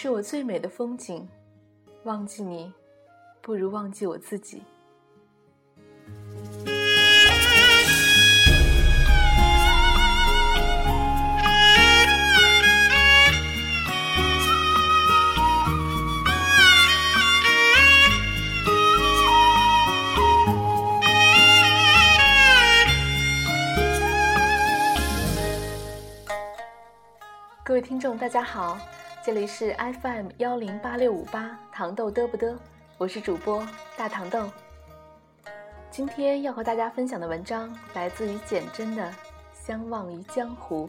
是我最美的风景，忘记你，不如忘记我自己。各位听众，大家好，这里是 FM 幺零八六五八糖豆嘚不嘚，我是主播大糖豆。今天要和大家分享的文章来自于简真的《相忘于江湖》。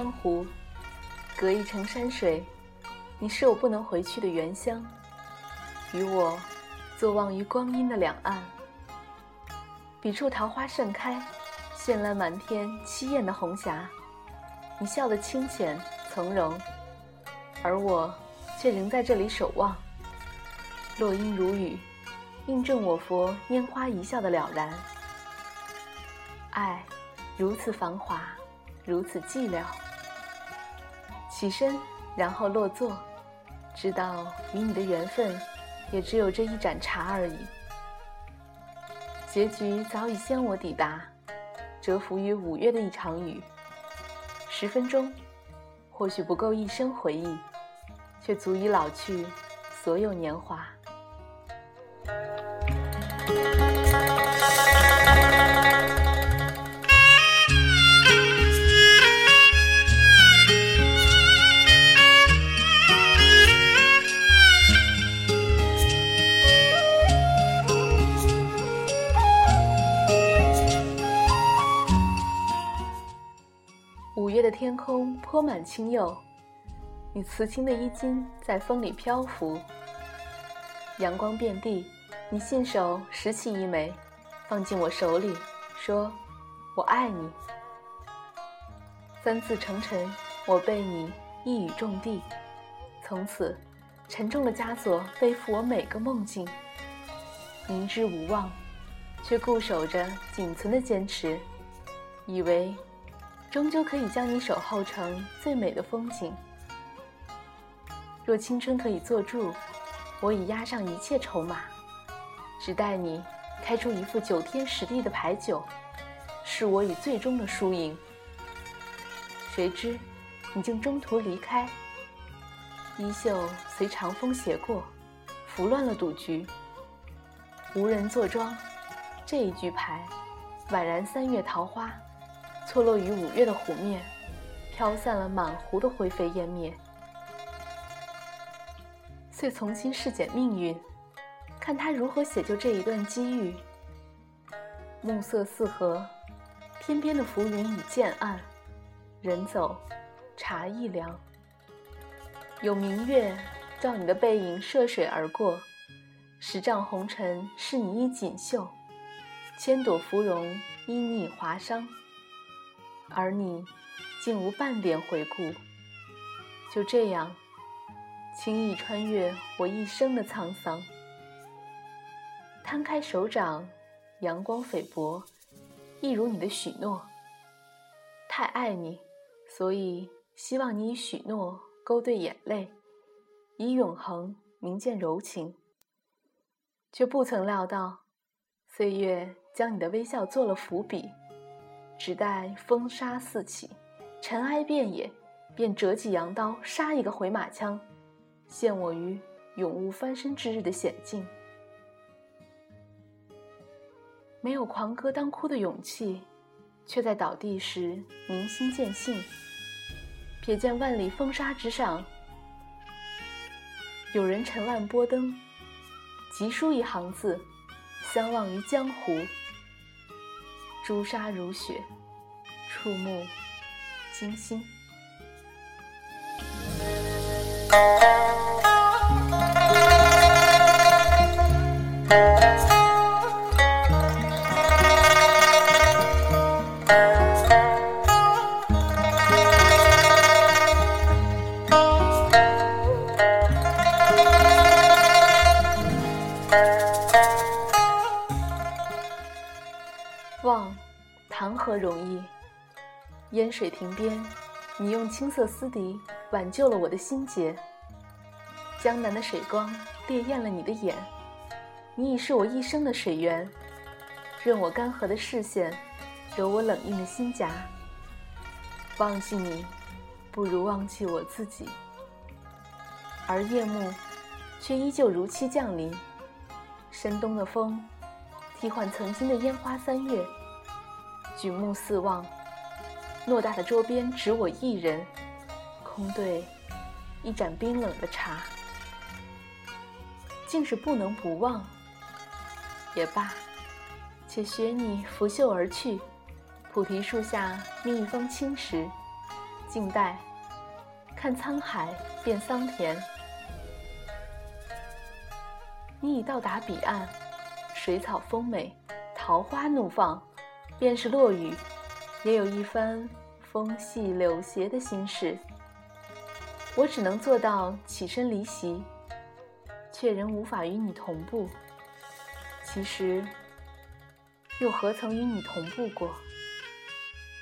江湖，隔一程山水，你是我不能回去的原乡。与我，坐望于光阴的两岸。彼处桃花盛开，绚烂满天，凄艳的红霞。你笑得清浅从容，而我却仍在这里守望。落英如雨，印证我佛拈花一笑的了然。爱，如此繁华。如此寂寥，起身，然后落座，知道与你的缘分，也只有这一盏茶而已。结局早已先我抵达，蛰伏于五月的一场雨。十分钟，或许不够一生回忆，却足以老去所有年华。天空泼满青釉，你瓷青的衣襟在风里漂浮。阳光遍地，你信手拾起一枚，放进我手里，说：“我爱你。”三字成尘，我被你一语中的。从此，沉重的枷锁背负我每个梦境。明知无望，却固守着仅存的坚持，以为。终究可以将你守候成最美的风景。若青春可以做注，我已押上一切筹码，只待你开出一副九天十地的牌九，是我与最终的输赢。谁知你竟中途离开，衣袖随长风斜过，拂乱了赌局。无人坐庄，这一局牌，宛然三月桃花。错落于五月的湖面，飘散了满湖的灰飞烟灭。遂重新试检命运，看他如何写就这一段机遇。暮色四合，天边的浮云已渐暗，人走，茶亦凉。有明月照你的背影涉水而过，十丈红尘是你衣锦绣，千朵芙蓉因你华裳。而你，竟无半点回顾。就这样，轻易穿越我一生的沧桑。摊开手掌，阳光菲薄，一如你的许诺。太爱你，所以希望你以许诺勾兑眼泪，以永恒铭鉴柔情。却不曾料到，岁月将你的微笑做了伏笔。只待风沙四起，尘埃遍野，便折戟扬刀，杀一个回马枪，陷我于永无翻身之日的险境。没有狂歌当哭的勇气，却在倒地时明心见性。瞥见万里风沙之上，有人沉万波灯，急书一行字：相忘于江湖。朱砂如雪，触目惊心。烟水亭边，你用青色丝笛挽救了我的心结。江南的水光烈焰了你的眼，你已是我一生的水源。任我干涸的视线，揉我冷硬的心颊。忘记你，不如忘记我自己。而夜幕，却依旧如期降临。深冬的风，替换曾经的烟花三月。举目四望，偌大的桌边只我一人，空对一盏冰冷的茶。竟是不能不忘。也罢，且学你拂袖而去。菩提树下觅一方青石，静待看沧海变桑田。你已到达彼岸，水草丰美，桃花怒放。便是落雨，也有一番风细柳斜的心事。我只能做到起身离席，却仍无法与你同步。其实，又何曾与你同步过？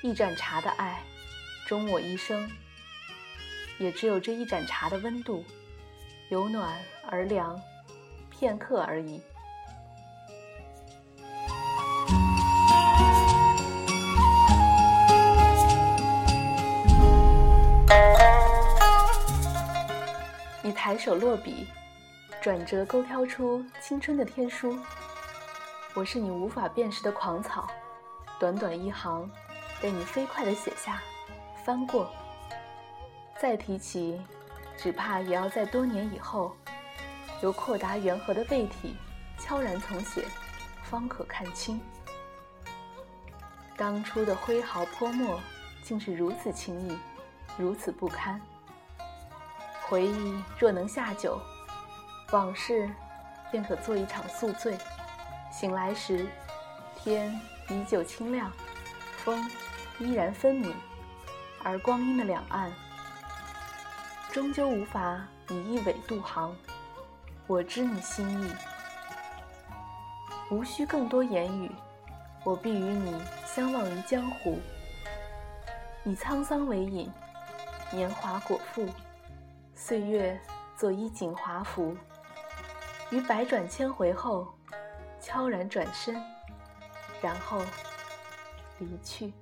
一盏茶的爱，终我一生，也只有这一盏茶的温度，由暖而凉，片刻而已。抬手落笔，转折勾挑出青春的天书。我是你无法辨识的狂草，短短一行，被你飞快地写下，翻过。再提起，只怕也要在多年以后，由阔达圆和的背体悄然重写，方可看清。当初的挥毫泼墨，竟是如此轻易，如此不堪。回忆若能下酒，往事便可做一场宿醉。醒来时，天依旧清亮，风依然分明，而光阴的两岸，终究无法以一苇渡航。我知你心意，无需更多言语，我必与你相忘于江湖，以沧桑为饮，年华果腹。岁月做衣锦华服，于百转千回后，悄然转身，然后离去。